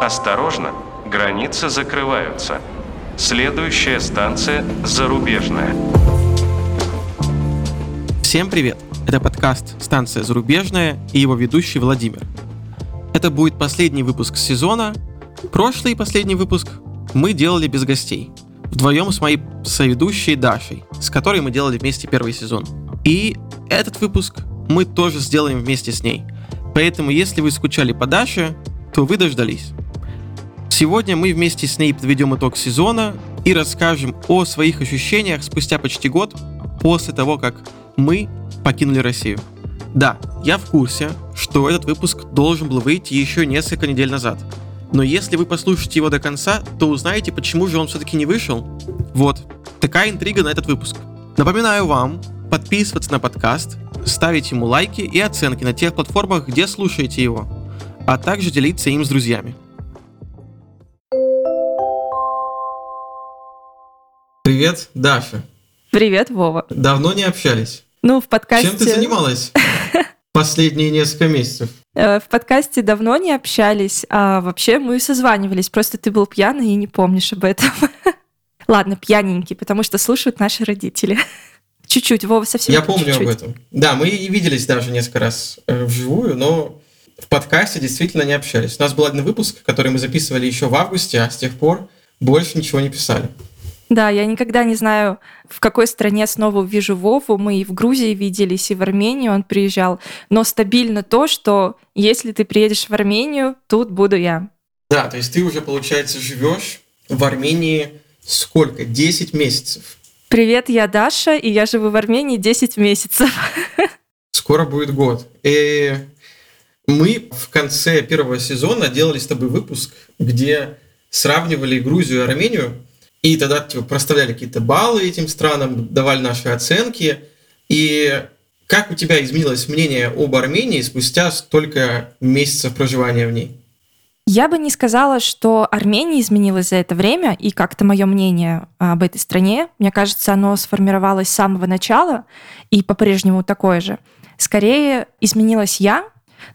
Осторожно, границы закрываются. Следующая станция «Зарубежная». Всем привет! Это подкаст «Станция зарубежная» и его ведущий Владимир. Это будет последний выпуск сезона. Прошлый и последний выпуск мы делали без гостей. Вдвоем с моей соведущей Дашей, с которой мы делали вместе первый сезон. И этот выпуск мы тоже сделаем вместе с ней. Поэтому, если вы скучали по Даше, то вы дождались. Сегодня мы вместе с ней подведем итог сезона и расскажем о своих ощущениях спустя почти год после того, как мы покинули Россию. Да, я в курсе, что этот выпуск должен был выйти еще несколько недель назад. Но если вы послушаете его до конца, то узнаете, почему же он все-таки не вышел. Вот, такая интрига на этот выпуск. Напоминаю вам подписываться на подкаст, ставить ему лайки и оценки на тех платформах, где слушаете его, а также делиться им с друзьями. Привет, Даша. Привет, Вова. Давно не общались. Ну, в подкасте... Чем ты занималась последние несколько месяцев? Э, в подкасте давно не общались, а вообще мы созванивались. Просто ты был пьяный и не помнишь об этом. Ладно, пьяненький, потому что слушают наши родители. Чуть-чуть, Вова, совсем Я помню чуть-чуть. об этом. Да, мы и виделись даже несколько раз э, вживую, но в подкасте действительно не общались. У нас был один выпуск, который мы записывали еще в августе, а с тех пор больше ничего не писали. Да, я никогда не знаю, в какой стране снова увижу Вову. Мы и в Грузии виделись, и в Армении он приезжал. Но стабильно то, что если ты приедешь в Армению, тут буду я. Да, то есть ты уже, получается, живешь в Армении сколько? 10 месяцев. Привет, я Даша, и я живу в Армении 10 месяцев. Скоро будет год. И мы в конце первого сезона делали с тобой выпуск, где сравнивали Грузию и Армению, и тогда типа, проставляли какие-то баллы этим странам, давали наши оценки. И как у тебя изменилось мнение об Армении спустя столько месяцев проживания в ней? Я бы не сказала, что Армения изменилась за это время, и как-то мое мнение об этой стране, мне кажется, оно сформировалось с самого начала и по-прежнему такое же. Скорее изменилась я,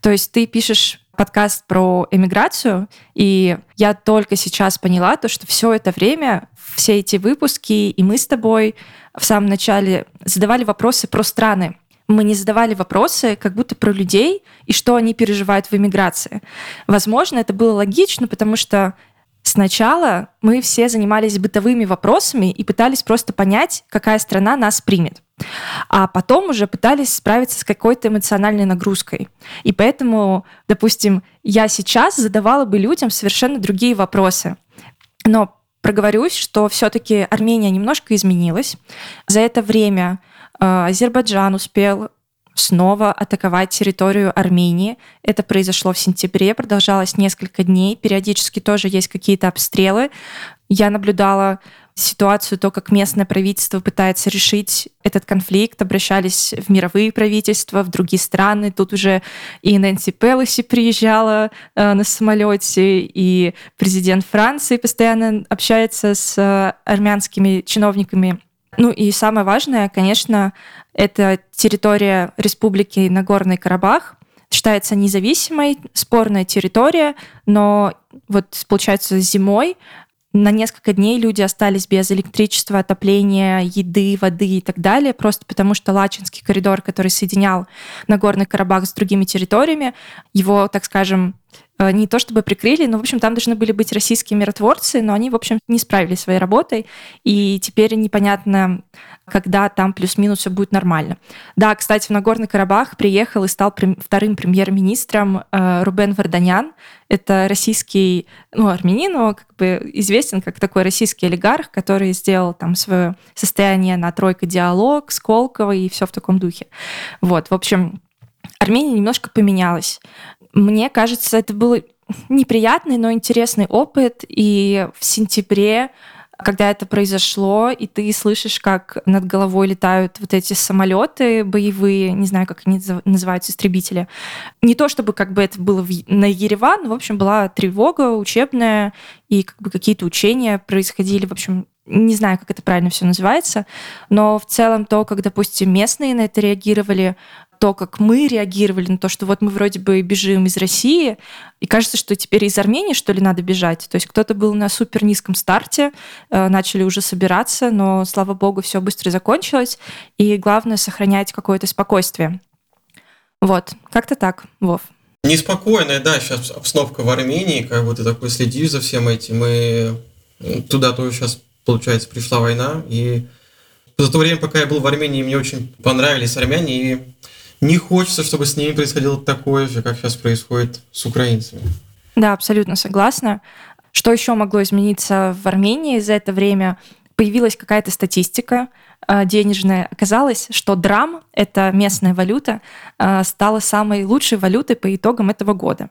то есть ты пишешь подкаст про эмиграцию, и я только сейчас поняла то, что все это время, все эти выпуски, и мы с тобой в самом начале задавали вопросы про страны, мы не задавали вопросы как будто про людей и что они переживают в эмиграции. Возможно, это было логично, потому что сначала мы все занимались бытовыми вопросами и пытались просто понять, какая страна нас примет. А потом уже пытались справиться с какой-то эмоциональной нагрузкой. И поэтому, допустим, я сейчас задавала бы людям совершенно другие вопросы. Но проговорюсь, что все-таки Армения немножко изменилась. За это время Э, Азербайджан успел снова атаковать территорию Армении. Это произошло в сентябре, продолжалось несколько дней. Периодически тоже есть какие-то обстрелы. Я наблюдала ситуацию, то, как местное правительство пытается решить этот конфликт, обращались в мировые правительства, в другие страны. Тут уже и Нэнси Пелоси приезжала э, на самолете, и президент Франции постоянно общается с э, армянскими чиновниками. Ну и самое важное, конечно, это территория Республики Нагорный Карабах, считается независимой, спорная территория, но вот получается зимой на несколько дней люди остались без электричества, отопления, еды, воды и так далее, просто потому что Лачинский коридор, который соединял Нагорный Карабах с другими территориями, его, так скажем, не то чтобы прикрыли, но, в общем, там должны были быть российские миротворцы, но они, в общем, не справились своей работой, и теперь непонятно, когда там плюс-минус все будет нормально. Да, кстати, в Нагорный Карабах приехал и стал вторым премьер-министром э, Рубен Варданян. Это российский, ну, армянин, но как бы известен как такой российский олигарх, который сделал там свое состояние на тройка диалог, Сколково и все в таком духе. Вот, в общем, Армения немножко поменялась. Мне кажется, это был неприятный, но интересный опыт. И в сентябре когда это произошло, и ты слышишь, как над головой летают вот эти самолеты боевые, не знаю, как они называются, истребители. Не то чтобы как бы это было на Ереван, но, в общем, была тревога учебная, и как бы какие-то учения происходили, в общем, не знаю, как это правильно все называется, но в целом то, как, допустим, местные на это реагировали, то, как мы реагировали на то, что вот мы вроде бы бежим из России, и кажется, что теперь из Армении, что ли, надо бежать. То есть кто-то был на супер низком старте, э, начали уже собираться, но, слава богу, все быстро закончилось, и главное — сохранять какое-то спокойствие. Вот, как-то так, Вов. Неспокойная, да, сейчас обстановка в Армении, как бы ты такой следишь за всем этим, и туда тоже сейчас, получается, пришла война, и за то время, пока я был в Армении, мне очень понравились армяне, и не хочется, чтобы с ними происходило такое же, как сейчас происходит с украинцами. Да, абсолютно согласна. Что еще могло измениться в Армении за это время? Появилась какая-то статистика э, денежная. Оказалось, что драм, это местная валюта, э, стала самой лучшей валютой по итогам этого года.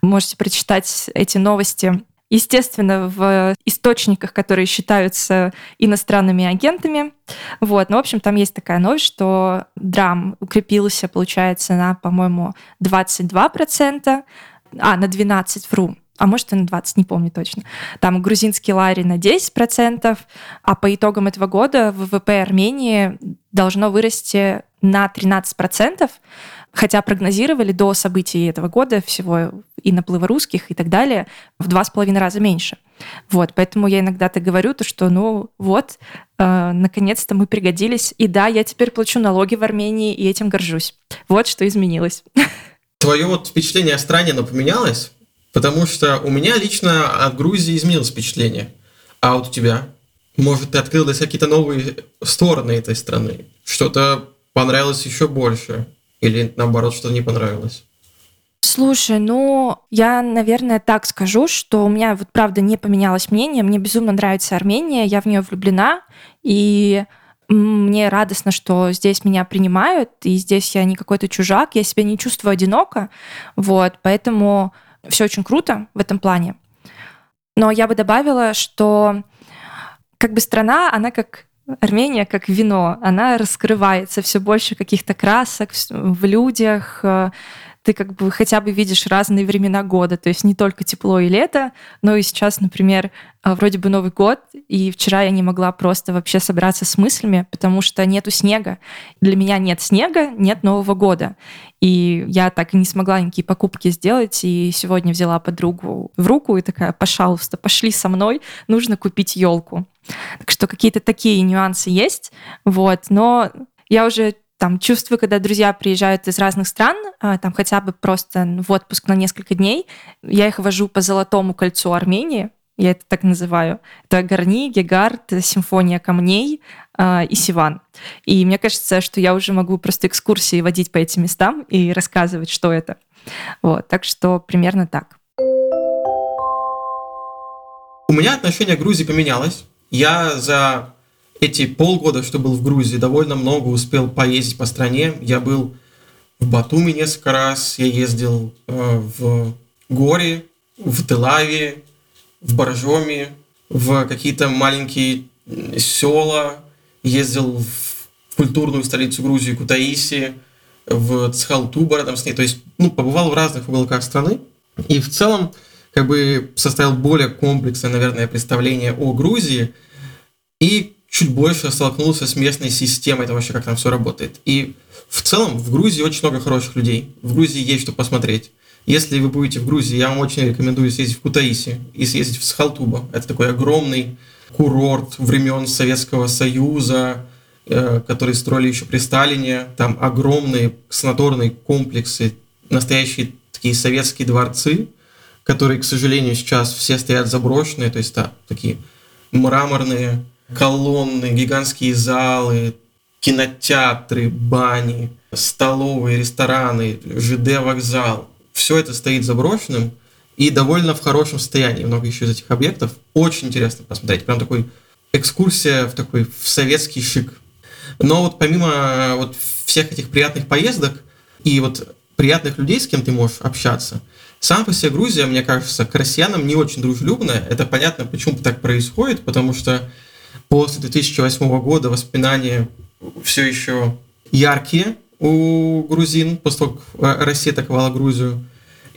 Можете прочитать эти новости естественно, в источниках, которые считаются иностранными агентами. Вот. Но, в общем, там есть такая новость, что драм укрепился, получается, на, по-моему, 22%, а, на 12, вру, а может и на 20, не помню точно. Там грузинский лари на 10%, а по итогам этого года ВВП Армении должно вырасти на 13%, хотя прогнозировали до событий этого года всего и наплыва русских и так далее в два с половиной раза меньше. Вот, поэтому я иногда-то говорю то, что, ну вот, э, наконец-то мы пригодились, и да, я теперь плачу налоги в Армении, и этим горжусь. Вот что изменилось. Твое вот впечатление о стране, поменялось? Потому что у меня лично от Грузии изменилось впечатление. А вот у тебя? Может, ты открыл для себя какие-то новые стороны этой страны? Что-то понравилось еще больше? Или наоборот, что не понравилось? Слушай, ну, я, наверное, так скажу, что у меня вот правда не поменялось мнение. Мне безумно нравится Армения, я в нее влюблена, и мне радостно, что здесь меня принимают, и здесь я не какой-то чужак, я себя не чувствую одиноко, вот, поэтому все очень круто в этом плане. Но я бы добавила, что как бы страна, она как Армения как вино, она раскрывается все больше каких-то красок в людях, э, ты как бы хотя бы видишь разные времена года, то есть не только тепло и лето, но и сейчас, например, э, вроде бы Новый год, и вчера я не могла просто вообще собраться с мыслями, потому что нету снега. Для меня нет снега, нет Нового года. И я так и не смогла никакие покупки сделать, и сегодня взяла подругу в руку и такая, пожалуйста, пошли со мной, нужно купить елку. Так что какие-то такие нюансы есть, вот, но я уже там чувствую, когда друзья приезжают из разных стран, а, там хотя бы просто в отпуск на несколько дней, я их вожу по Золотому кольцу Армении, я это так называю. Это Гарни, Гегард, Симфония камней э, и Сиван. И мне кажется, что я уже могу просто экскурсии водить по этим местам и рассказывать, что это. Вот, так что примерно так. У меня отношение к Грузии поменялось. Я за эти полгода, что был в Грузии, довольно много успел поездить по стране. Я был в Батуми несколько раз, я ездил э, в Горе, в Телаве, в Боржоме, в какие-то маленькие села, ездил в культурную столицу Грузии Кутаиси, в Цхалтуба рядом с ней, то есть ну, побывал в разных уголках страны. И в целом как бы составил более комплексное, наверное, представление о Грузии. И чуть больше столкнулся с местной системой, это вообще как там все работает. И в целом в Грузии очень много хороших людей. В Грузии есть что посмотреть. Если вы будете в Грузии, я вам очень рекомендую съездить в Кутаиси и съездить в Схалтуба. Это такой огромный курорт времен Советского Союза, э, который строили еще при Сталине. Там огромные санаторные комплексы, настоящие такие советские дворцы, которые, к сожалению, сейчас все стоят заброшенные, то есть да, такие мраморные колонны, гигантские залы, кинотеатры, бани, столовые, рестораны, ЖД вокзал. Все это стоит заброшенным и довольно в хорошем состоянии. Много еще из этих объектов. Очень интересно посмотреть. Прям такой экскурсия в такой в советский шик. Но вот помимо вот всех этих приятных поездок и вот приятных людей, с кем ты можешь общаться, сам по себе Грузия, мне кажется, к россиянам не очень дружелюбная. Это понятно, почему так происходит, потому что после 2008 года воспоминания все еще яркие у грузин, после того, как Россия атаковала Грузию.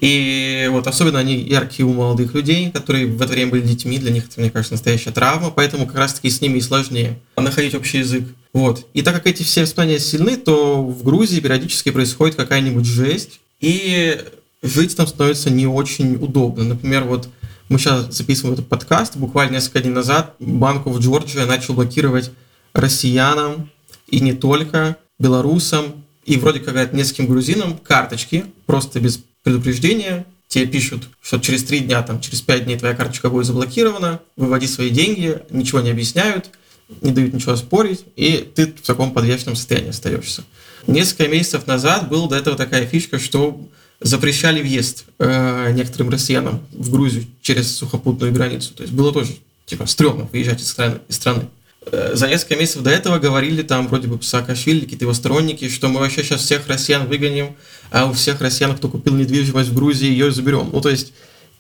И вот особенно они яркие у молодых людей, которые в это время были детьми, для них это, мне кажется, настоящая травма, поэтому как раз-таки с ними и сложнее находить общий язык. Вот. И так как эти все воспоминания сильны, то в Грузии периодически происходит какая-нибудь жесть, и жить там становится не очень удобно. Например, вот мы сейчас записываем этот подкаст, буквально несколько дней назад банку в Джорджии начал блокировать россиянам и не только, белорусам и вроде как нескольким грузинам карточки, просто без предупреждения. Тебе пишут, что через три дня, там, через пять дней твоя карточка будет заблокирована, выводи свои деньги, ничего не объясняют, не дают ничего спорить, и ты в таком подвешенном состоянии остаешься. Несколько месяцев назад была до этого такая фишка, что запрещали въезд э, некоторым россиянам в Грузию через сухопутную границу. То есть было тоже типа стрёмно выезжать из страны. Из страны. Э, за несколько месяцев до этого говорили там вроде бы Саакашвили, какие-то его сторонники, что мы вообще сейчас всех россиян выгоним, а у всех россиян, кто купил недвижимость в Грузии, ее заберем. Ну, то есть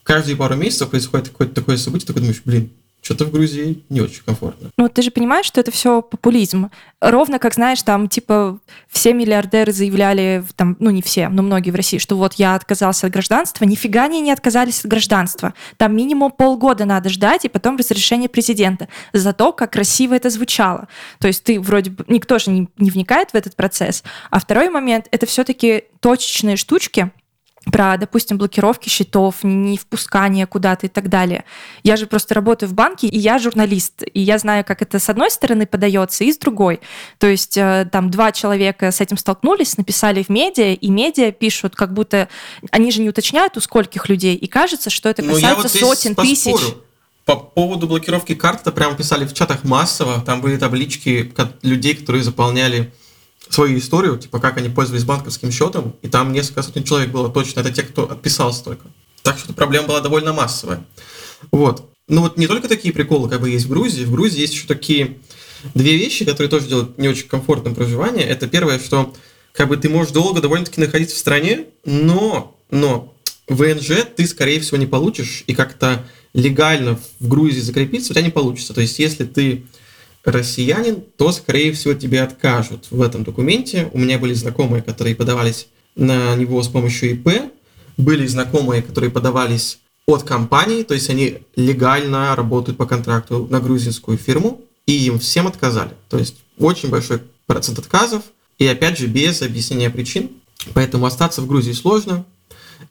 каждые пару месяцев происходит какое-то такое событие, такой думаешь, блин, что-то в Грузии не очень комфортно. Ну, ты же понимаешь, что это все популизм. Ровно как, знаешь, там, типа, все миллиардеры заявляли, там, ну, не все, но многие в России, что вот я отказался от гражданства. Нифига они не отказались от гражданства. Там минимум полгода надо ждать, и потом разрешение президента. За то, как красиво это звучало. То есть ты вроде бы... Никто же не, не вникает в этот процесс. А второй момент — это все таки точечные штучки, про, допустим, блокировки счетов, не впускание куда-то и так далее. Я же просто работаю в банке, и я журналист, и я знаю, как это с одной стороны подается, и с другой. То есть э, там два человека с этим столкнулись, написали в медиа, и медиа пишут, как будто они же не уточняют, у скольких людей, и кажется, что это ну, касается вот сотен тысяч. По поводу блокировки карт, это прямо писали в чатах массово, там были таблички людей, которые заполняли свою историю, типа как они пользовались банковским счетом, и там несколько сотен человек было точно, это те, кто отписался только. Так что проблема была довольно массовая. Вот. Ну вот не только такие приколы как бы есть в Грузии, в Грузии есть еще такие две вещи, которые тоже делают не очень комфортным проживание. Это первое, что как бы ты можешь долго довольно-таки находиться в стране, но, но ВНЖ ты, скорее всего, не получишь, и как-то легально в Грузии закрепиться у тебя не получится. То есть, если ты россиянин, то, скорее всего, тебе откажут в этом документе. У меня были знакомые, которые подавались на него с помощью ИП, были знакомые, которые подавались от компании, то есть они легально работают по контракту на грузинскую фирму, и им всем отказали. То есть очень большой процент отказов, и опять же без объяснения причин. Поэтому остаться в Грузии сложно.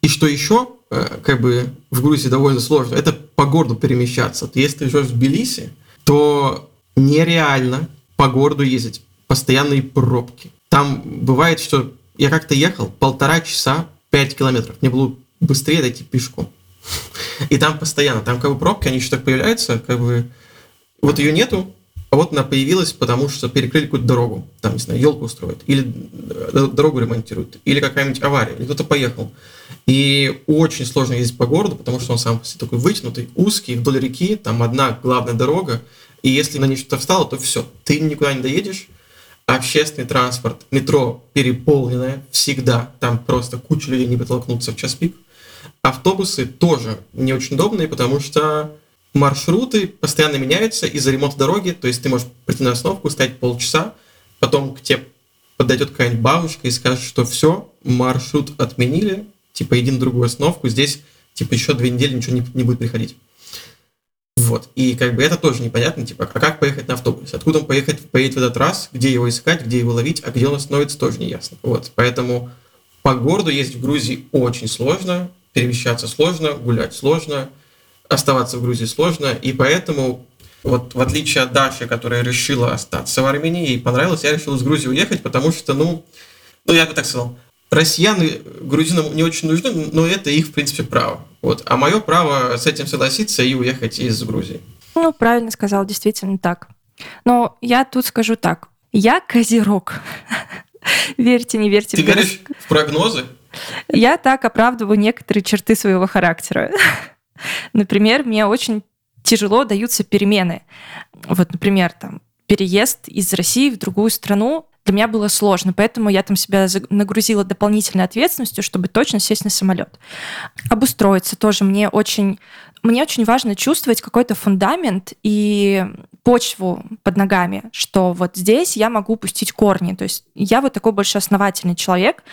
И что еще, э, как бы в Грузии довольно сложно, это по городу перемещаться. Если ты живешь в Тбилиси, то нереально по городу ездить. Постоянные пробки. Там бывает, что я как-то ехал полтора часа, 5 километров. Мне было быстрее дойти пешком. И там постоянно, там как бы пробки, они еще так появляются, как бы вот ее нету, а вот она появилась, потому что перекрыли какую-то дорогу, там, не знаю, елку устроят, или дорогу ремонтируют, или какая-нибудь авария, или кто-то поехал. И очень сложно ездить по городу, потому что он сам такой вытянутый, узкий, вдоль реки, там одна главная дорога, и если на ней что-то встало, то все, ты никуда не доедешь. Общественный транспорт, метро переполненное всегда, там просто куча людей не протолкнуться в час пик. Автобусы тоже не очень удобные, потому что маршруты постоянно меняются из-за ремонта дороги, то есть ты можешь прийти на остановку, стоять полчаса, потом к тебе подойдет какая-нибудь бабушка и скажет, что все, маршрут отменили, типа иди на другую остановку, здесь типа еще две недели ничего не, не будет приходить. Вот. И как бы это тоже непонятно, типа, а как поехать на автобусе? Откуда он поехать, поедет в этот раз, где его искать, где его ловить, а где он остановится, тоже не ясно. Вот. Поэтому по городу ездить в Грузии очень сложно, перемещаться сложно, гулять сложно, оставаться в Грузии сложно, и поэтому вот в отличие от Даши, которая решила остаться в Армении, ей понравилось, я решил из Грузии уехать, потому что, ну, ну я бы так сказал, россияне грузинам не очень нужны, но это их, в принципе, право. Вот. А мое право с этим согласиться и уехать из Грузии. Ну, правильно сказал, действительно так. Но я тут скажу так. Я козерог. верьте, не верьте. Ты веришь в прогнозы? Я так оправдываю некоторые черты своего характера. Например, мне очень тяжело даются перемены. Вот, например, там, переезд из России в другую страну для меня было сложно, поэтому я там себя нагрузила дополнительной ответственностью, чтобы точно сесть на самолет. Обустроиться тоже мне очень мне очень важно чувствовать какой-то фундамент и почву под ногами, что вот здесь я могу пустить корни. То есть я вот такой больше основательный человек.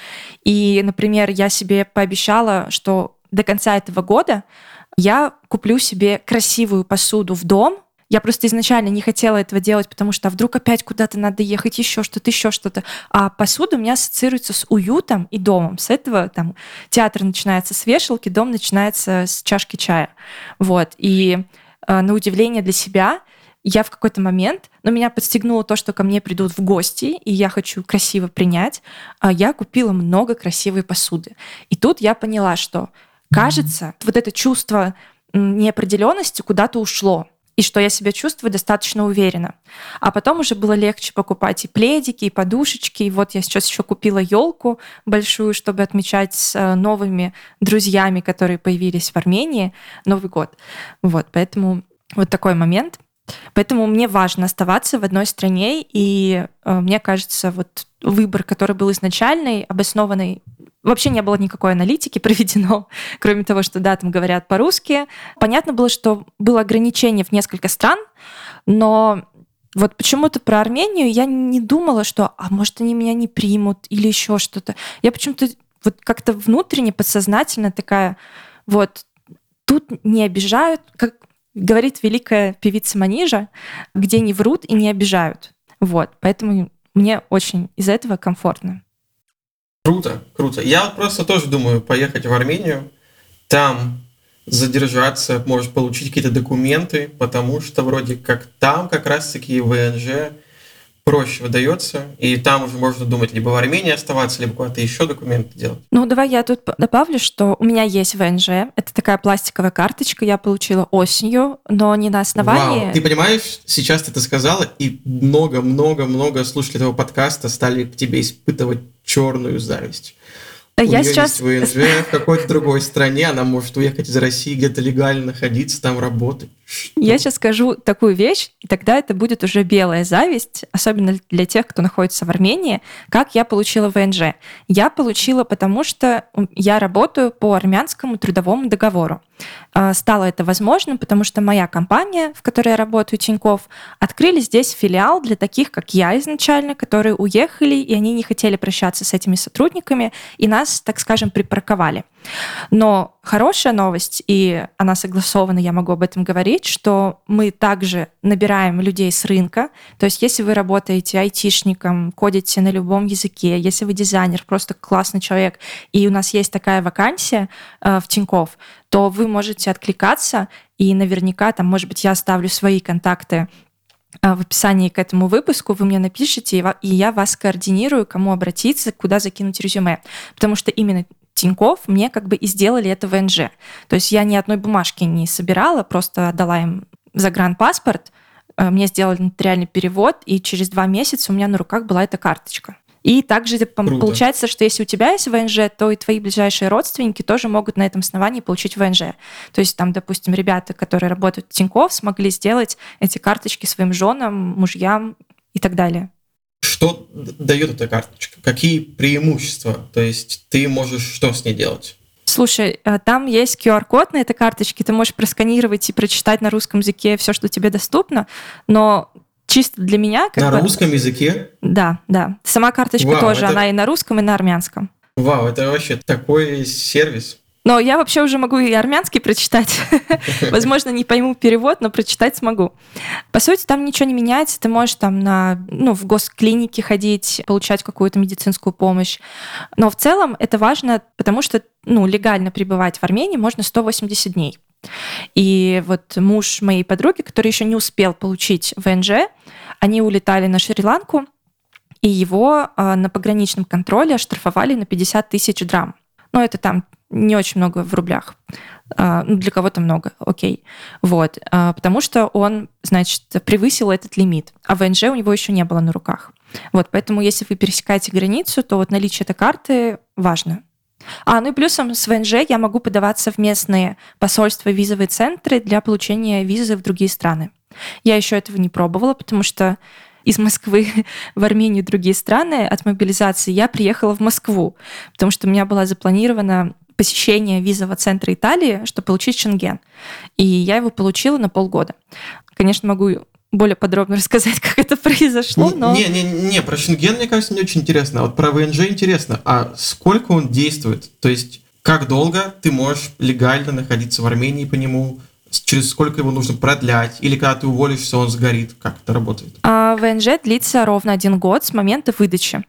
И, например, я себе пообещала, что до конца этого года я куплю себе красивую посуду в дом, я просто изначально не хотела этого делать, потому что а вдруг опять куда-то надо ехать, еще что-то, еще что-то. А посуда у меня ассоциируется с уютом и домом. С этого там театр начинается с вешалки, дом начинается с чашки чая. Вот. И э, на удивление для себя я в какой-то момент, но меня подстегнуло то, что ко мне придут в гости, и я хочу красиво принять, а я купила много красивой посуды. И тут я поняла, что кажется, вот это чувство неопределенности куда-то ушло и что я себя чувствую достаточно уверенно. А потом уже было легче покупать и пледики, и подушечки. И вот я сейчас еще купила елку большую, чтобы отмечать с э, новыми друзьями, которые появились в Армении, Новый год. Вот, поэтому вот такой момент. Поэтому мне важно оставаться в одной стране, и э, мне кажется, вот выбор, который был изначальный, обоснованный Вообще не было никакой аналитики проведено, кроме того, что да, там говорят по-русски. Понятно было, что было ограничение в несколько стран, но вот почему-то про Армению я не думала, что, а может, они меня не примут или еще что-то. Я почему-то вот как-то внутренне, подсознательно такая, вот, тут не обижают, как говорит великая певица Манижа, где не врут и не обижают. Вот, поэтому мне очень из-за этого комфортно. Круто, круто. Я вот просто тоже думаю поехать в Армению, там задержаться, может получить какие-то документы, потому что вроде как там как раз-таки ВНЖ проще выдается, и там уже можно думать либо в Армении оставаться, либо куда-то еще документы делать. Ну, давай я тут добавлю, что у меня есть ВНЖ. Это такая пластиковая карточка, я получила осенью, но не на основании... Вау. Ты понимаешь, сейчас ты это сказала, и много-много-много слушателей этого подкаста стали к тебе испытывать черную зависть. У я сейчас... есть ВНЖ в какой-то другой стране, она может уехать из России, где-то легально находиться, там работать. Я сейчас скажу такую вещь, и тогда это будет уже белая зависть, особенно для тех, кто находится в Армении, как я получила ВНЖ. Я получила, потому что я работаю по армянскому трудовому договору. А, стало это возможным, потому что моя компания, в которой я работаю, Тиньков, открыли здесь филиал для таких, как я изначально, которые уехали, и они не хотели прощаться с этими сотрудниками, и нас, так скажем, припарковали. Но хорошая новость, и она согласована, я могу об этом говорить, что мы также набираем людей с рынка. То есть если вы работаете айтишником, кодите на любом языке, если вы дизайнер, просто классный человек, и у нас есть такая вакансия э, в Тинькофф, то вы можете откликаться, и наверняка там, может быть, я оставлю свои контакты э, в описании к этому выпуску вы мне напишите, и я вас координирую, кому обратиться, куда закинуть резюме. Потому что именно Тиньков мне как бы и сделали это ВНЖ. То есть я ни одной бумажки не собирала, просто отдала им загранпаспорт, э, мне сделали нотариальный перевод, и через два месяца у меня на руках была эта карточка. И также Круто. получается, что если у тебя есть ВНЖ, то и твои ближайшие родственники тоже могут на этом основании получить ВНЖ. То есть там, допустим, ребята, которые работают в Тинькофф, смогли сделать эти карточки своим женам, мужьям и так далее. Что дает эта карточка? Какие преимущества? То есть ты можешь что с ней делать? Слушай, э, там есть QR-код на этой карточке, ты можешь просканировать и прочитать на русском языке все, что тебе доступно, но чисто для меня... Как на бы... русском языке? Да, да. Сама карточка Вау, тоже, это... она и на русском, и на армянском. Вау, это вообще такой сервис. Но я вообще уже могу и армянский прочитать. Возможно, не пойму перевод, но прочитать смогу. По сути, там ничего не меняется. Ты можешь там на, ну, в госклинике ходить, получать какую-то медицинскую помощь. Но в целом это важно, потому что ну, легально пребывать в Армении можно 180 дней. И вот муж моей подруги, который еще не успел получить ВНЖ, они улетали на Шри-Ланку, и его а, на пограничном контроле оштрафовали на 50 тысяч драм. Ну, это там не очень много в рублях. А, ну, для кого-то много, окей. Вот. А, потому что он, значит, превысил этот лимит, а ВНЖ у него еще не было на руках. Вот, поэтому если вы пересекаете границу, то вот наличие этой карты важно. А, ну и плюсом с ВНЖ я могу подаваться в местные посольства, визовые центры для получения визы в другие страны. Я еще этого не пробовала, потому что из Москвы в Армению и другие страны от мобилизации я приехала в Москву, потому что у меня была запланирована посещение визового центра Италии, чтобы получить шенген. И я его получила на полгода. Конечно, могу более подробно рассказать, как это произошло, но... Не, не, не, про Шенген, мне кажется, не очень интересно. А вот про ВНЖ интересно. А сколько он действует? То есть, как долго ты можешь легально находиться в Армении по нему? Через сколько его нужно продлять? Или когда ты уволишься, он сгорит? Как это работает? А ВНЖ длится ровно один год с момента выдачи.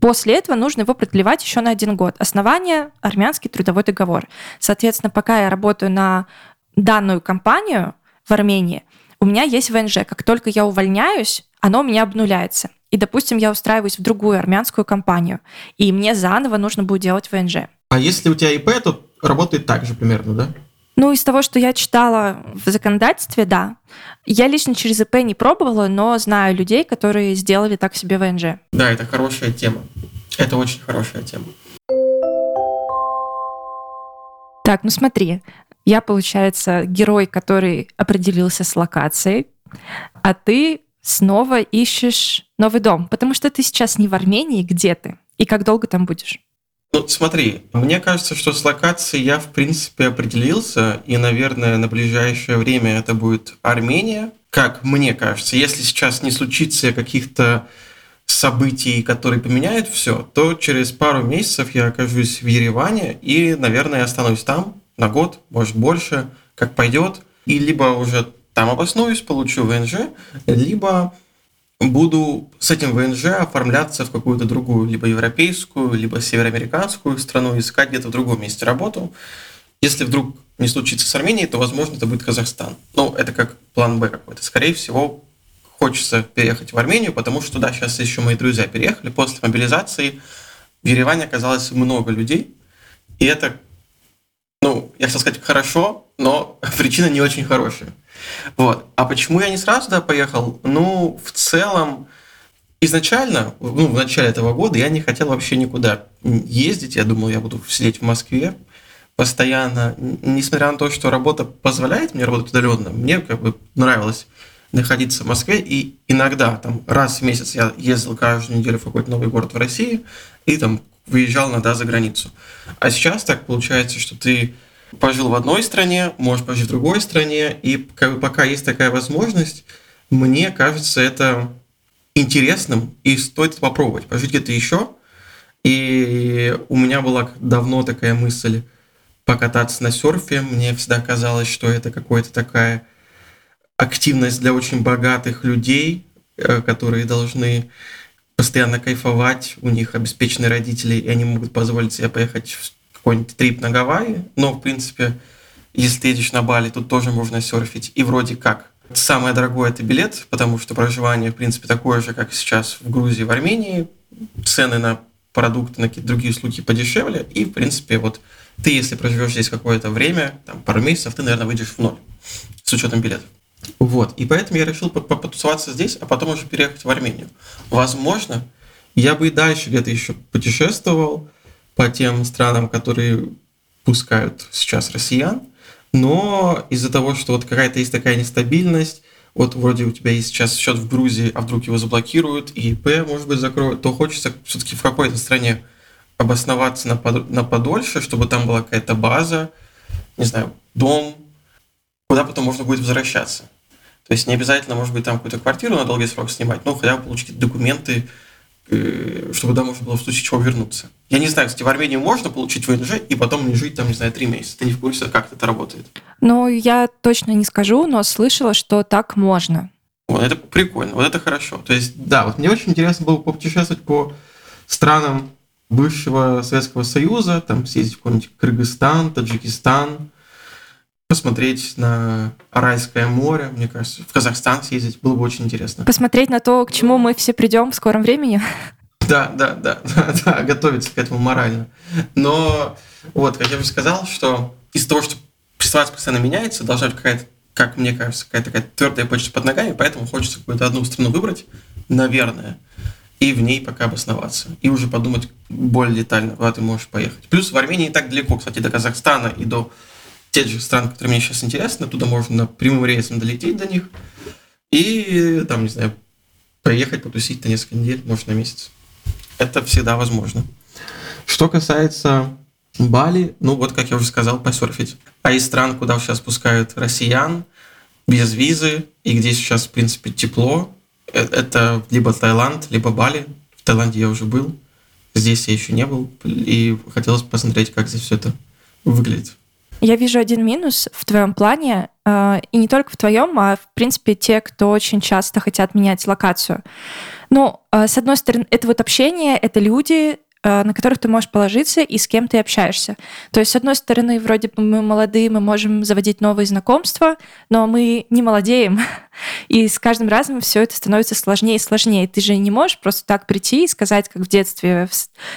После этого нужно его продлевать еще на один год. Основание – армянский трудовой договор. Соответственно, пока я работаю на данную компанию в Армении, у меня есть ВНЖ. Как только я увольняюсь, оно у меня обнуляется. И, допустим, я устраиваюсь в другую армянскую компанию, и мне заново нужно будет делать ВНЖ. А если у тебя ИП, то работает так же примерно, да? Ну, из того, что я читала в законодательстве, да. Я лично через ИП не пробовала, но знаю людей, которые сделали так себе ВНЖ. Да, это хорошая тема. Это очень хорошая тема. Так, ну смотри, я, получается, герой, который определился с локацией, а ты снова ищешь новый дом, потому что ты сейчас не в Армении, где ты? И как долго там будешь? Ну, смотри, мне кажется, что с локацией я, в принципе, определился, и, наверное, на ближайшее время это будет Армения. Как мне кажется, если сейчас не случится каких-то событий, которые поменяют все, то через пару месяцев я окажусь в Ереване и, наверное, останусь там на год, может больше, как пойдет. И либо уже там обоснуюсь, получу ВНЖ, либо буду с этим ВНЖ оформляться в какую-то другую, либо европейскую, либо североамериканскую страну, искать где-то в другом месте работу. Если вдруг не случится с Арменией, то, возможно, это будет Казахстан. Ну, это как план Б какой-то. Скорее всего, хочется переехать в Армению, потому что туда сейчас еще мои друзья переехали. После мобилизации в Ереване оказалось много людей. И это, ну, я хотел сказать, хорошо, но причина не очень хорошая. Вот. А почему я не сразу туда поехал? Ну, в целом, изначально, ну, в начале этого года я не хотел вообще никуда ездить. Я думал, я буду сидеть в Москве постоянно. Несмотря на то, что работа позволяет мне работать удаленно, мне как бы нравилось находиться в Москве, и иногда, там, раз в месяц я ездил каждую неделю в какой-то новый город в России, и там выезжал иногда за границу. А сейчас так получается, что ты пожил в одной стране, можешь пожить в другой стране, и как бы пока есть такая возможность, мне кажется это интересным, и стоит попробовать, пожить где-то еще. И у меня была давно такая мысль покататься на серфе. Мне всегда казалось, что это какая-то такая активность для очень богатых людей, э, которые должны постоянно кайфовать, у них обеспеченные родители, и они могут позволить себе поехать в какой-нибудь трип на Гавайи, но, в принципе, если ты едешь на Бали, тут тоже можно серфить. И вроде как самое дорогое это билет, потому что проживание, в принципе, такое же, как сейчас в Грузии, в Армении. Цены на продукты, на какие-то другие услуги подешевле. И, в принципе, вот ты, если проживешь здесь какое-то время, там, пару месяцев, ты, наверное, выйдешь в ноль с учетом билетов. Вот. И поэтому я решил потусоваться здесь, а потом уже переехать в Армению. Возможно, я бы и дальше где-то еще путешествовал, по тем странам, которые пускают сейчас россиян, но из-за того, что вот какая-то есть такая нестабильность, вот вроде у тебя есть сейчас счет в Грузии, а вдруг его заблокируют, и ИП, может быть, закроют, то хочется все-таки в какой-то стране обосноваться на, под, на подольше, чтобы там была какая-то база, не знаю, дом, куда потом можно будет возвращаться. То есть не обязательно, может быть, там какую-то квартиру на долгий срок снимать, но хотя бы получить документы, чтобы туда можно было в случае чего вернуться. Я не знаю, кстати, в Армении можно получить ВНЖ и потом не жить там, не знаю, три месяца. Ты не в курсе, как это работает? Ну, я точно не скажу, но слышала, что так можно. Вот это прикольно, вот это хорошо. То есть, да, вот мне очень интересно было попутешествовать по странам бывшего Советского Союза, там съездить в какой-нибудь Кыргызстан, Таджикистан, посмотреть на Аральское море, мне кажется, в Казахстан съездить было бы очень интересно. Посмотреть на то, к чему мы все придем в скором времени. Да, да, да, да, да, готовиться к этому морально. Но вот, как я уже сказал, что из-за того, что ситуация постоянно меняется, должна быть какая-то, как мне кажется, какая-то такая твердая почта под ногами, поэтому хочется какую-то одну страну выбрать, наверное, и в ней пока обосноваться. И уже подумать более детально, куда ты можешь поехать. Плюс в Армении так далеко, кстати, до Казахстана и до тех же стран, которые мне сейчас интересны, туда можно прямым рейсом долететь до них и, там, не знаю, поехать потусить на несколько недель, может, на месяц. Это всегда возможно. Что касается Бали, ну вот, как я уже сказал, посерфить. А из стран, куда сейчас пускают россиян, без визы, и где сейчас, в принципе, тепло. Э, это либо Таиланд, либо Бали. В Таиланде я уже был, здесь я еще не был, и хотелось посмотреть, как здесь все это выглядит. Я вижу один минус в твоем плане, э, и не только в твоем, а в принципе те, кто очень часто хотят менять локацию. Ну, э, с одной стороны, это вот общение, это люди, на которых ты можешь положиться и с кем ты общаешься. То есть, с одной стороны, вроде бы мы молодые, мы можем заводить новые знакомства, но мы не молодеем. И с каждым разом все это становится сложнее и сложнее. Ты же не можешь просто так прийти и сказать, как в детстве,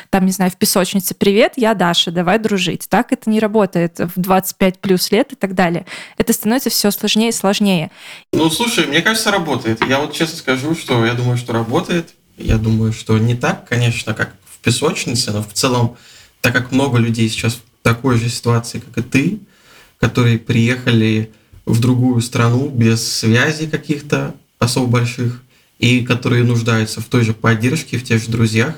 там, не знаю, в песочнице, привет, я Даша, давай дружить. Так это не работает в 25 плюс лет и так далее. Это становится все сложнее и сложнее. Ну, слушай, мне кажется, работает. Я вот честно скажу, что я думаю, что работает. Я думаю, что не так, конечно, как песочнице, но в целом, так как много людей сейчас в такой же ситуации, как и ты, которые приехали в другую страну без связей каких-то особо больших, и которые нуждаются в той же поддержке, в тех же друзьях,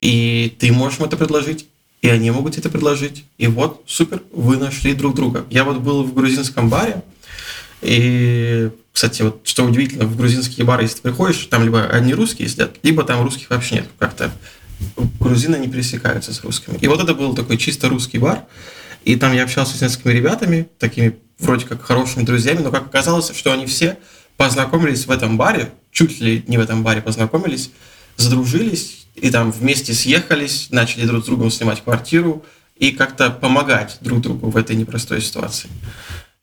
и ты можешь им это предложить, и они могут это предложить. И вот, супер, вы нашли друг друга. Я вот был в грузинском баре, и, кстати, вот что удивительно, в грузинские бары, если ты приходишь, там либо одни русские сидят, либо там русских вообще нет. Как-то грузины не пересекаются с русскими. И вот это был такой чисто русский бар. И там я общался с несколькими ребятами, такими вроде как хорошими друзьями, но как оказалось, что они все познакомились в этом баре, чуть ли не в этом баре познакомились, задружились, и там вместе съехались, начали друг с другом снимать квартиру и как-то помогать друг другу в этой непростой ситуации.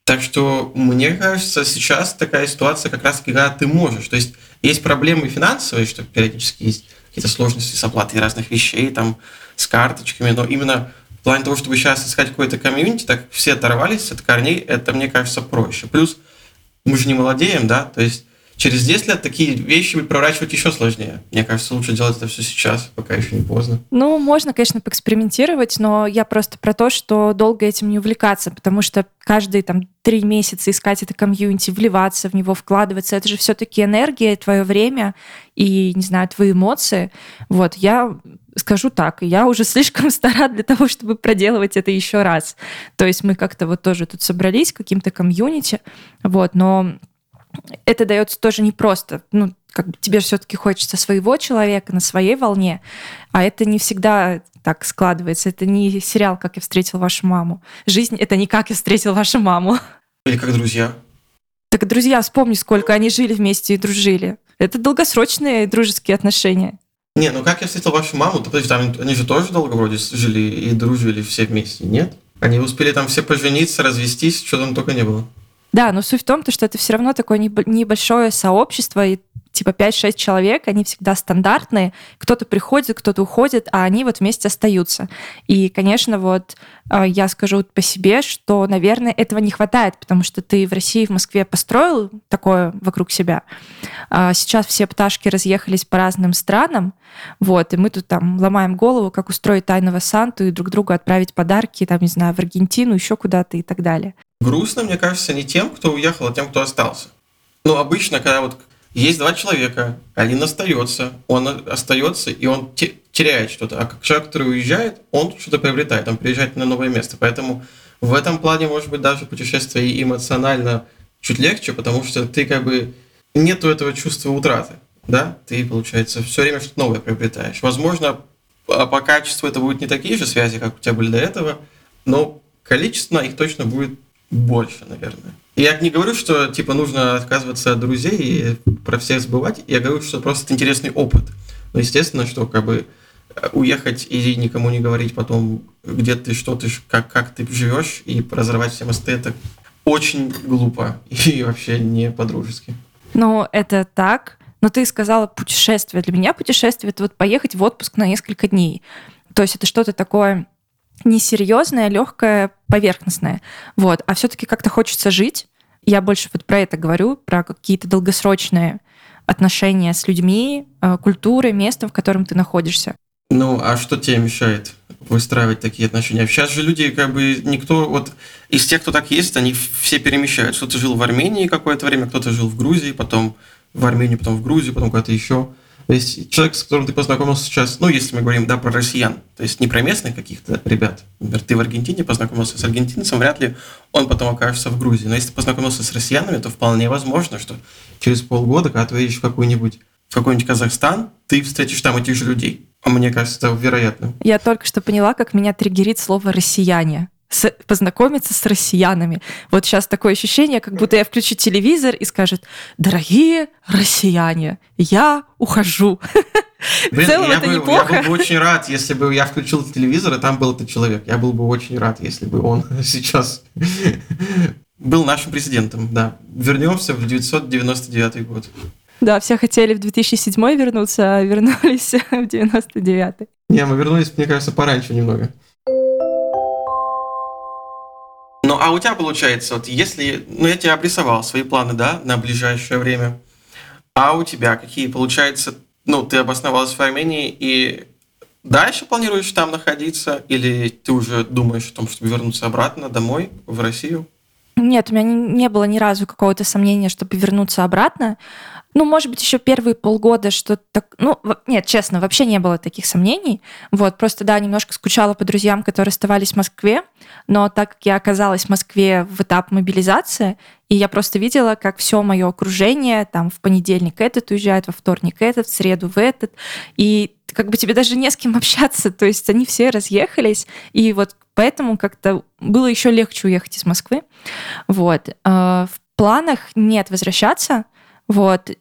Так что, мне кажется, сейчас такая ситуация как раз когда ты можешь. То есть есть проблемы финансовые, что периодически есть какие-то сложности с оплатой разных вещей, там, с карточками, но именно в плане того, чтобы сейчас искать какой-то комьюнити, так все оторвались от корней, это, мне кажется, проще. Плюс мы же не молодеем, да, то есть через 10 лет такие вещи проворачивать еще сложнее. Мне кажется, лучше делать это все сейчас, пока еще не поздно. Ну, можно, конечно, поэкспериментировать, но я просто про то, что долго этим не увлекаться, потому что каждые там три месяца искать это комьюнити, вливаться в него, вкладываться, это же все-таки энергия, твое время и, не знаю, твои эмоции. Вот, я скажу так, я уже слишком стара для того, чтобы проделывать это еще раз. То есть мы как-то вот тоже тут собрались каким-то комьюнити, вот, но это дается тоже непросто. Ну, как бы тебе все-таки хочется своего человека на своей волне, а это не всегда так складывается. Это не сериал «Как я встретил вашу маму». Жизнь — это не «Как я встретил вашу маму». Или как друзья. Так друзья, вспомни, сколько они жили вместе и дружили. Это долгосрочные дружеские отношения. Не, ну как я встретил вашу маму, то подожди, там они же тоже долго вроде жили и дружили все вместе, нет? Они успели там все пожениться, развестись, что там только не было. Да, но суть в том, что это все равно такое небольшое сообщество, и типа 5-6 человек, они всегда стандартные. Кто-то приходит, кто-то уходит, а они вот вместе остаются. И, конечно, вот а, я скажу по себе, что, наверное, этого не хватает, потому что ты в России, в Москве построил такое вокруг себя. А сейчас все пташки разъехались по разным странам, вот, и мы тут там ломаем голову, как устроить тайного Санту и друг другу отправить подарки, там, не знаю, в Аргентину, еще куда-то и так далее. Грустно, мне кажется, не тем, кто уехал, а тем, кто остался. Ну, обычно, когда вот есть два человека, один остается, он остается, и он теряет что-то. А как человек, который уезжает, он что-то приобретает, он приезжает на новое место. Поэтому в этом плане, может быть, даже путешествие эмоционально чуть легче, потому что ты как бы нету этого чувства утраты. Да? Ты, получается, все время что-то новое приобретаешь. Возможно, по качеству это будут не такие же связи, как у тебя были до этого, но количественно их точно будет больше, наверное. Я не говорю, что типа нужно отказываться от друзей и про всех забывать. Я говорю, что просто интересный опыт. Но естественно, что как бы уехать и никому не говорить потом, где ты, что ты, как, как ты живешь, и разорвать все мосты, это очень глупо и вообще не по-дружески. Ну, это так. Но ты сказала путешествие. Для меня путешествие — это вот поехать в отпуск на несколько дней. То есть это что-то такое несерьезное, легкое, поверхностное. Вот. А все-таки как-то хочется жить. Я больше вот про это говорю, про какие-то долгосрочные отношения с людьми, э, культурой, местом, в котором ты находишься. Ну, а что тебе мешает выстраивать такие отношения? Сейчас же люди, как бы, никто, вот из тех, кто так ездит, они все перемещаются. Кто-то жил в Армении какое-то время, кто-то жил в Грузии, потом в Армению, потом в Грузию, потом куда-то еще. То есть человек, с которым ты познакомился сейчас, ну, если мы говорим, да, про россиян, то есть не про местных каких-то ребят. Например, ты в Аргентине познакомился с аргентинцем, вряд ли он потом окажется в Грузии. Но если ты познакомился с россиянами, то вполне возможно, что через полгода, когда ты едешь в какой-нибудь в какой-нибудь Казахстан, ты встретишь там этих же людей. А мне кажется, это вероятно. Я только что поняла, как меня триггерит слово «россияне» с, познакомиться с россиянами. Вот сейчас такое ощущение, как будто я включу телевизор и скажет, дорогие россияне, я ухожу. Блин, В целом я это бы, неплохо. Я был бы очень рад, если бы я включил телевизор, и там был этот человек. Я был бы очень рад, если бы он сейчас был нашим президентом, да. Вернемся в 999 год. Да, все хотели в 2007 вернуться, а вернулись в 99 Не, мы вернулись, мне кажется, пораньше немного. Ну, а у тебя получается, вот если, ну, я тебе обрисовал свои планы, да, на ближайшее время, а у тебя какие, получается, ну, ты обосновалась в Армении и дальше планируешь там находиться, или ты уже думаешь о том, чтобы вернуться обратно домой, в Россию? Нет, у меня не, не было ни разу какого-то сомнения, чтобы вернуться обратно. Ну, может быть, еще первые полгода что-то так... Ну, нет, честно, вообще не было таких сомнений. Вот, просто, да, немножко скучала по друзьям, которые оставались в Москве, но так как я оказалась в Москве в этап мобилизации, и я просто видела, как все мое окружение, там, в понедельник этот уезжает, во вторник этот, в среду в этот, и как бы тебе даже не с кем общаться, то есть они все разъехались, и вот поэтому как-то было еще легче уехать из Москвы. Вот. А, в планах нет возвращаться, вот.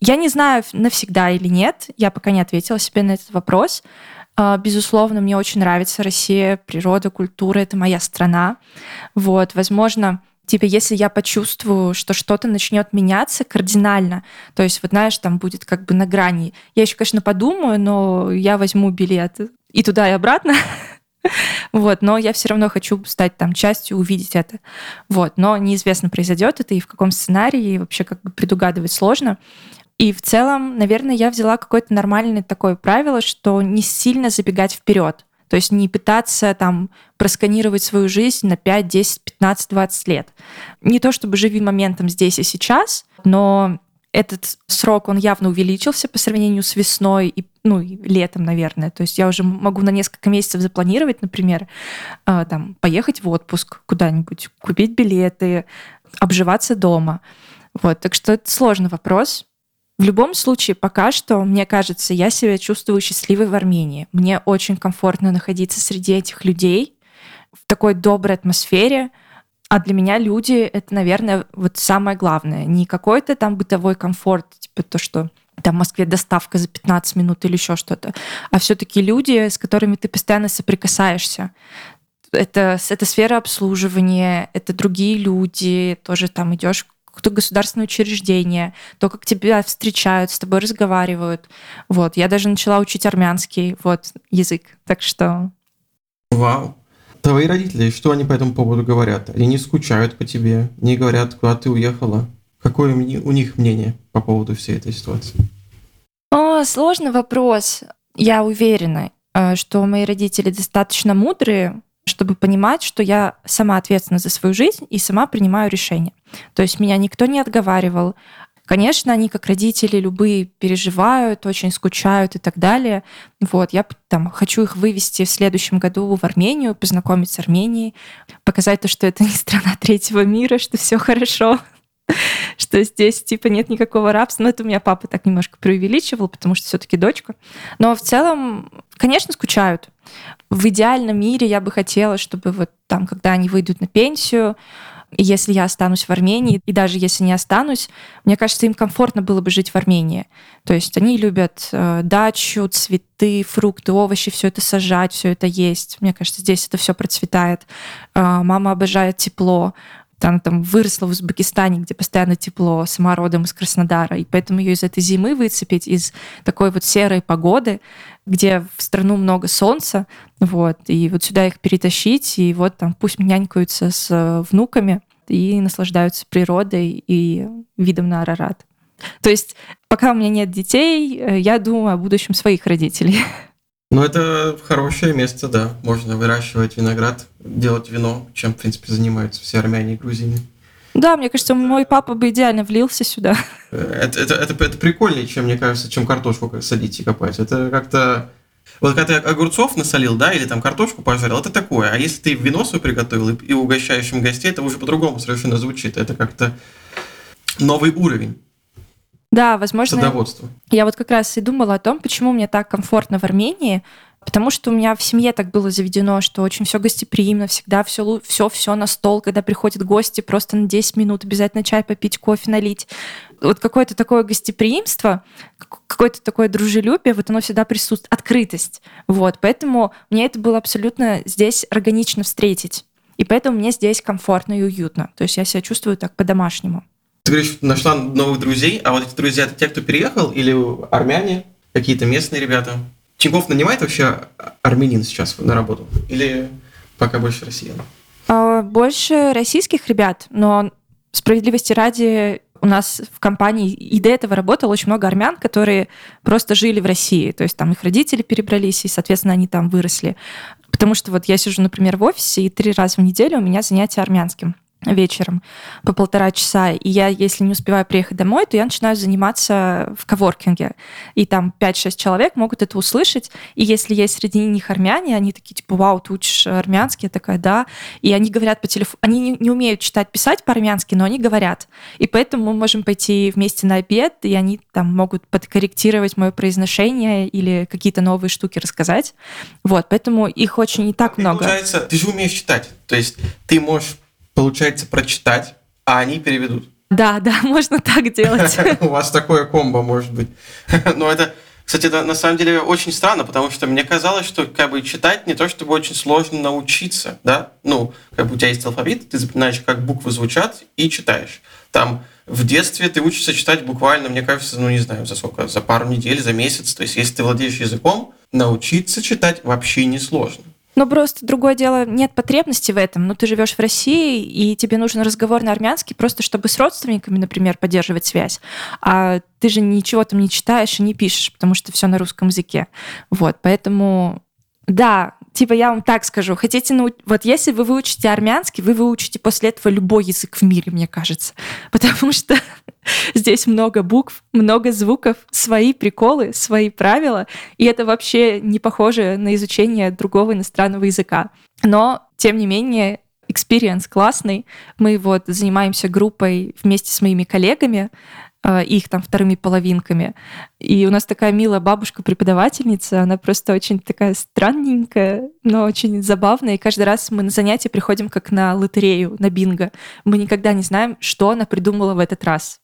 Я не знаю, навсегда или нет, я пока не ответила себе на этот вопрос. А, безусловно, мне очень нравится Россия, природа, культура, это моя страна. Вот, возможно, типа, если я почувствую, что что-то начнет меняться кардинально, то есть, вот знаешь, там будет как бы на грани. Я еще, конечно, подумаю, но я возьму билет и туда, и обратно, Вот, но я все равно хочу стать там частью, увидеть это. Вот, но неизвестно, произойдет это и в каком сценарии, и вообще как бы предугадывать сложно. И в целом, наверное, я взяла какое-то нормальное такое правило, что не сильно забегать вперед. То есть не пытаться там просканировать свою жизнь на 5, 10, 15, 20 лет. Не то чтобы живи моментом здесь и сейчас, но этот срок, он явно увеличился по сравнению с весной и ну, летом, наверное. То есть я уже могу на несколько месяцев запланировать, например, а, там, поехать в отпуск куда-нибудь, купить билеты, обживаться дома. Вот, так что это сложный вопрос. В любом случае, пока что, мне кажется, я себя чувствую счастливой в Армении. Мне очень комфортно находиться среди этих людей в такой доброй атмосфере — а для меня люди — это, наверное, вот самое главное. Не какой-то там бытовой комфорт, типа то, что там в Москве доставка за 15 минут или еще что-то, а все-таки люди, с которыми ты постоянно соприкасаешься. Это, это сфера обслуживания, это другие люди, тоже там идешь какое-то государственное учреждение, то, как тебя встречают, с тобой разговаривают. Вот. Я даже начала учить армянский вот, язык. Так что... Вау. Твои родители, что они по этому поводу говорят? Они не скучают по тебе, не говорят, куда ты уехала? Какое у них мнение по поводу всей этой ситуации? О, сложный вопрос. Я уверена, э, что мои родители достаточно мудрые, чтобы понимать, что я сама ответственна за свою жизнь и сама принимаю решения. То есть меня никто не отговаривал, Конечно, они как родители любые переживают, очень скучают и так далее. Вот, я там хочу их вывести в следующем году в Армению, познакомить с Арменией, показать то, что это не страна третьего мира, что все хорошо, что здесь типа нет никакого рабства. Ну, это у меня папа так немножко преувеличивал, потому что все-таки дочка. Но в целом, конечно, скучают. В идеальном мире я бы хотела, чтобы вот там, когда они выйдут на пенсию, если я останусь в Армении, и даже если не останусь, мне кажется, им комфортно было бы жить в Армении. То есть они любят э, дачу, цветы, фрукты, овощи, все это сажать, все это есть. Мне кажется, здесь это все процветает. Э, мама обожает тепло. Она там выросла в Узбекистане, где постоянно тепло, сама родом из Краснодара, и поэтому ее из этой зимы выцепить, из такой вот серой погоды, где в страну много солнца, вот, и вот сюда их перетащить, и вот там пусть нянькаются с э, внуками и наслаждаются природой и видом на Арарат. То есть пока у меня нет детей, э, я думаю о будущем своих родителей. Ну, это хорошее место, да. Можно выращивать виноград, делать вино, чем, в принципе, занимаются все армяне и грузины. Да, Да, мне кажется, мой папа бы идеально влился сюда. Это, это, это, это прикольнее, чем, мне кажется, чем картошку садить и копать. Это как-то... Вот когда ты огурцов насолил, да, или там картошку пожарил, это такое. А если ты вино свое приготовил и, и угощаешь им гостей, это уже по-другому совершенно звучит. Это как-то новый уровень. Да, возможно. Садоводство. Я вот как раз и думала о том, почему мне так комфортно в Армении, Потому что у меня в семье так было заведено, что очень все гостеприимно, всегда все, все, все на стол, когда приходят гости, просто на 10 минут обязательно чай попить, кофе налить. Вот какое-то такое гостеприимство, какое-то такое дружелюбие, вот оно всегда присутствует, открытость. Вот, поэтому мне это было абсолютно здесь органично встретить. И поэтому мне здесь комфортно и уютно. То есть я себя чувствую так по-домашнему. Ты говоришь, нашла новых друзей, а вот эти друзья, это те, кто переехал, или армяне, какие-то местные ребята? Тинькофф нанимает вообще армянин сейчас на работу? Или пока больше россиян? А, больше российских ребят, но справедливости ради у нас в компании и до этого работало очень много армян, которые просто жили в России. То есть там их родители перебрались, и, соответственно, они там выросли. Потому что вот я сижу, например, в офисе, и три раза в неделю у меня занятия армянским вечером по полтора часа, и я, если не успеваю приехать домой, то я начинаю заниматься в коворкинге. И там 5-6 человек могут это услышать, и если есть среди них армяне, они такие, типа, вау, ты учишь армянский? Я такая, да. И они говорят по телефону, они не, не умеют читать, писать по-армянски, но они говорят. И поэтому мы можем пойти вместе на обед, и они там могут подкорректировать мое произношение или какие-то новые штуки рассказать. Вот, поэтому их очень не так а много. Получается, ты же умеешь читать, то есть ты можешь получается прочитать, а они переведут. Да, да, можно так делать. У вас такое комбо может быть. Но это, кстати, это на самом деле очень странно, потому что мне казалось, что как бы читать не то чтобы очень сложно научиться, да? Ну, как бы у тебя есть алфавит, ты запоминаешь, как буквы звучат и читаешь. Там в детстве ты учишься читать буквально, мне кажется, ну не знаю, за сколько, за пару недель, за месяц. То есть, если ты владеешь языком, научиться читать вообще не Ну, просто другое дело, нет потребности в этом. Ну, ты живешь в России, и тебе нужен разговор на армянский, просто чтобы с родственниками, например, поддерживать связь. А ты же ничего там не читаешь и не пишешь, потому что все на русском языке. Вот, поэтому да, типа я вам так скажу, хотите нау... вот если вы выучите армянский, вы выучите после этого любой язык в мире, мне кажется, потому что здесь много букв, много звуков, свои приколы, свои правила, и это вообще не похоже на изучение другого иностранного языка. Но, тем не менее, experience классный. Мы вот занимаемся группой вместе с моими коллегами, а, их там вторыми половинками. И у нас такая милая бабушка-преподавательница, она просто очень такая странненькая, но очень забавная. И каждый раз мы на занятия приходим как на лотерею, на бинго. Мы никогда не знаем, что она придумала в этот раз.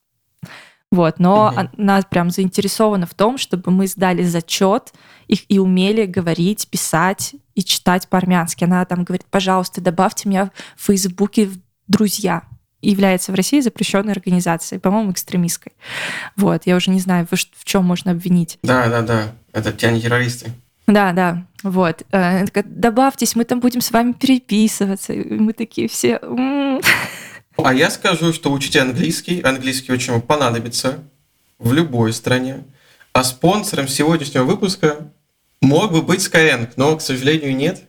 Вот, но угу. она прям заинтересована в том, чтобы мы сдали зачет их и умели говорить, писать и читать по-армянски. Она там говорит, пожалуйста, добавьте меня в Фейсбуке в друзья является в России запрещенной организацией, по-моему, экстремистской. Вот, я уже не знаю, в чем можно обвинить. Да, да, да, это те не террористы. Да, да, вот. Э, добавьтесь, мы там будем с вами переписываться. И мы такие все... А я скажу, что учите английский. Английский очень вам понадобится в любой стране. А спонсором сегодняшнего выпуска мог бы быть Skyeng, но, к сожалению, нет.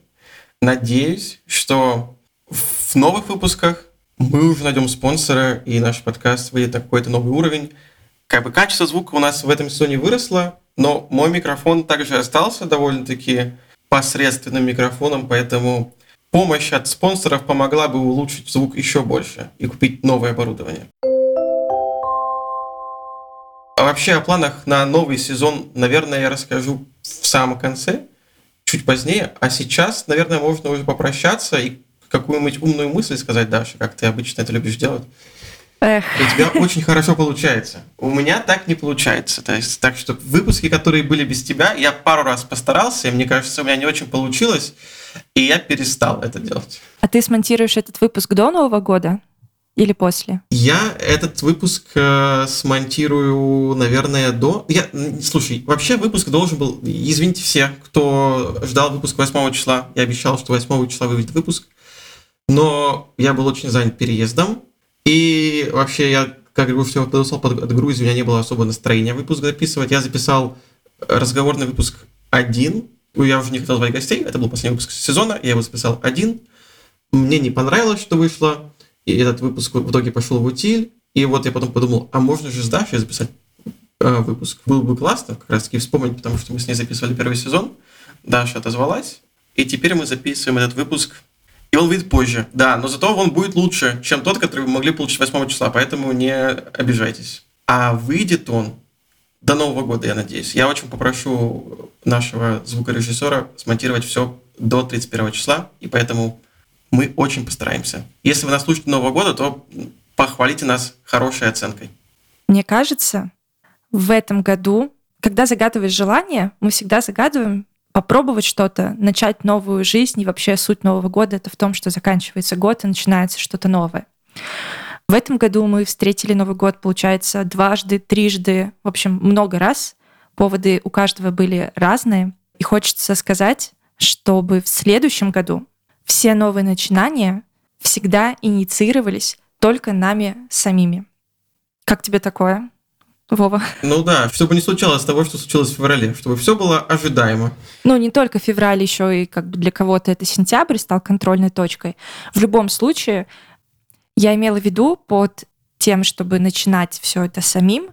Надеюсь, что в новых выпусках мы уже найдем спонсора, и наш подкаст выйдет на какой-то новый уровень. Как бы качество звука у нас в этом сезоне выросло, но мой микрофон также остался довольно-таки посредственным микрофоном, поэтому помощь от спонсоров помогла бы улучшить звук еще больше и купить новое оборудование. А вообще о планах на новый сезон, наверное, я расскажу в самом конце, чуть позднее. А сейчас, наверное, можно уже попрощаться и какую-нибудь умную мысль сказать, Даша, как ты обычно это любишь делать. Эх. У тебя очень хорошо получается. У меня так не получается. То есть, так что выпуски, которые были без тебя, я пару раз постарался, и мне кажется, у меня не очень получилось, и я перестал это делать. А ты смонтируешь этот выпуск до Нового года? Или после? Я этот выпуск э, смонтирую, наверное, до... Я, слушай, вообще выпуск должен был... Извините все, кто ждал выпуск 8 числа. Я обещал, что 8 числа выйдет выпуск но я был очень занят переездом, и вообще я, как говорю, все подошел под Грузию, у меня не было особо настроения выпуск записывать. Я записал разговорный выпуск один, я уже не хотел звать гостей, это был последний выпуск сезона, я его записал один. Мне не понравилось, что вышло, и этот выпуск в итоге пошел в утиль, и вот я потом подумал, а можно же с Дашей записать э, выпуск? Было бы классно как раз таки вспомнить, потому что мы с ней записывали первый сезон, Даша отозвалась, и теперь мы записываем этот выпуск, и он выйдет позже, да, но зато он будет лучше, чем тот, который вы могли получить 8 числа, поэтому не обижайтесь. А выйдет он до Нового года, я надеюсь. Я очень попрошу нашего звукорежиссера смонтировать все до 31 числа, и поэтому мы очень постараемся. Если вы нас слушаете Нового года, то похвалите нас хорошей оценкой. Мне кажется, в этом году, когда загадываешь желание, мы всегда загадываем попробовать что-то, начать новую жизнь, и вообще суть Нового года — это в том, что заканчивается год и начинается что-то новое. В этом году мы встретили Новый год, получается, дважды, трижды, в общем, много раз. Поводы у каждого были разные. И хочется сказать, чтобы в следующем году все новые начинания всегда инициировались только нами самими. Как тебе такое, Вова? Ну да, чтобы не случалось того, что случилось в феврале, чтобы все было ожидаемо. Ну, не только февраль, еще и как бы для кого-то это сентябрь стал контрольной точкой. В любом случае, я имела в виду под тем, чтобы начинать все это самим,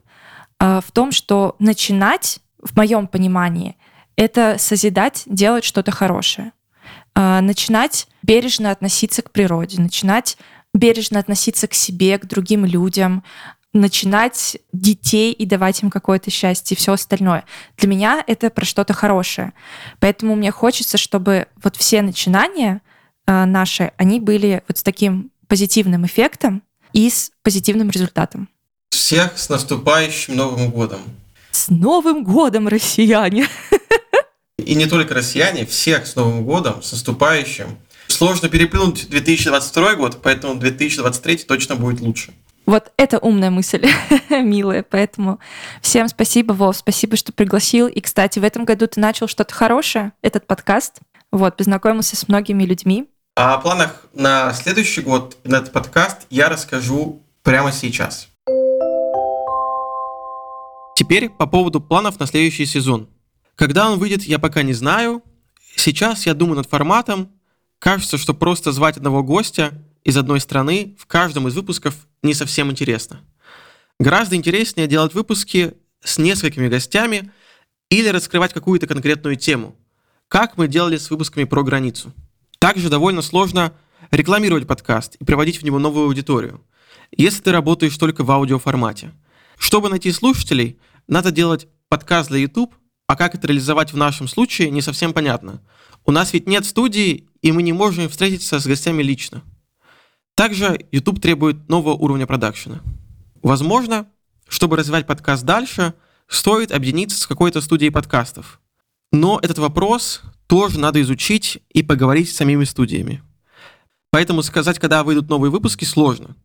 а, в том, что начинать, в моем понимании, это созидать, делать что-то хорошее. А, начинать бережно относиться к природе, начинать бережно относиться к себе, к другим людям, начинать детей и давать им какое-то счастье и все остальное. Для меня это про что-то хорошее. Поэтому мне хочется, чтобы вот все начинания а, наши, они были вот с таким позитивным эффектом и с позитивным результатом. Всех с наступающим Новым годом! С Новым годом, россияне! И не только россияне, всех с Новым годом, с наступающим. Сложно переплюнуть 2022 год, поэтому 2023 точно будет лучше. Вот это умная мысль, милая. Поэтому всем спасибо, Вов, спасибо, что пригласил. И, кстати, в этом году ты начал что-то хорошее, этот подкаст. Вот, познакомился с многими людьми. А о планах на следующий год на этот подкаст я расскажу прямо сейчас. Теперь по поводу планов на следующий сезон. Когда он выйдет, я пока не знаю. Сейчас я думаю над форматом. Кажется, что просто звать одного гостя из одной страны в каждом из выпусков не совсем интересно. Гораздо интереснее делать выпуски с несколькими гостями или раскрывать какую-то конкретную тему, как мы делали с выпусками про границу – также довольно сложно рекламировать подкаст и приводить в него новую аудиторию, если ты работаешь только в аудиоформате. Чтобы найти слушателей, надо делать подкаст для YouTube, а как это реализовать в нашем случае, не совсем понятно. У нас ведь нет студии, и мы не можем встретиться с гостями лично. Также YouTube требует нового уровня продакшена. Возможно, чтобы развивать подкаст дальше, стоит объединиться с какой-то студией подкастов. Но этот вопрос тоже надо изучить и поговорить с самими студиями. Поэтому сказать, когда выйдут новые выпуски, сложно.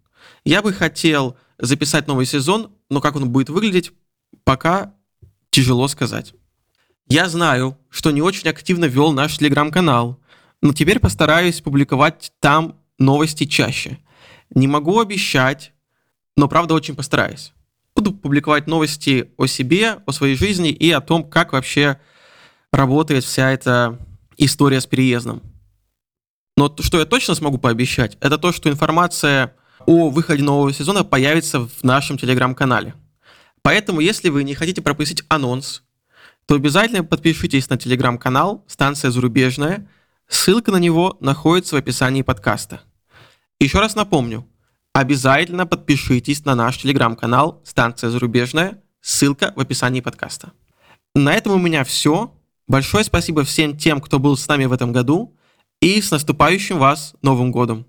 Я бы хотел записать новый сезон, но как он будет выглядеть, пока тяжело сказать. Я знаю, что не очень активно вел наш телеграм-канал, но теперь постараюсь публиковать там новости чаще. Не могу обещать, но правда очень постараюсь. Буду публиковать новости о себе, о своей жизни и о том, как вообще работает вся эта история с переездом. Но что я точно смогу пообещать, это то, что информация о выходе нового сезона появится в нашем телеграм-канале. Поэтому, если вы не хотите пропустить анонс, то обязательно подпишитесь на телеграм-канал «Станция зарубежная». Ссылка на него находится в описании подкаста. Еще раз напомню, обязательно подпишитесь на наш телеграм-канал «Станция зарубежная». Ссылка в описании подкаста. На этом у меня все. Большое спасибо всем тем, кто был с нами в этом году, и с наступающим вас Новым годом!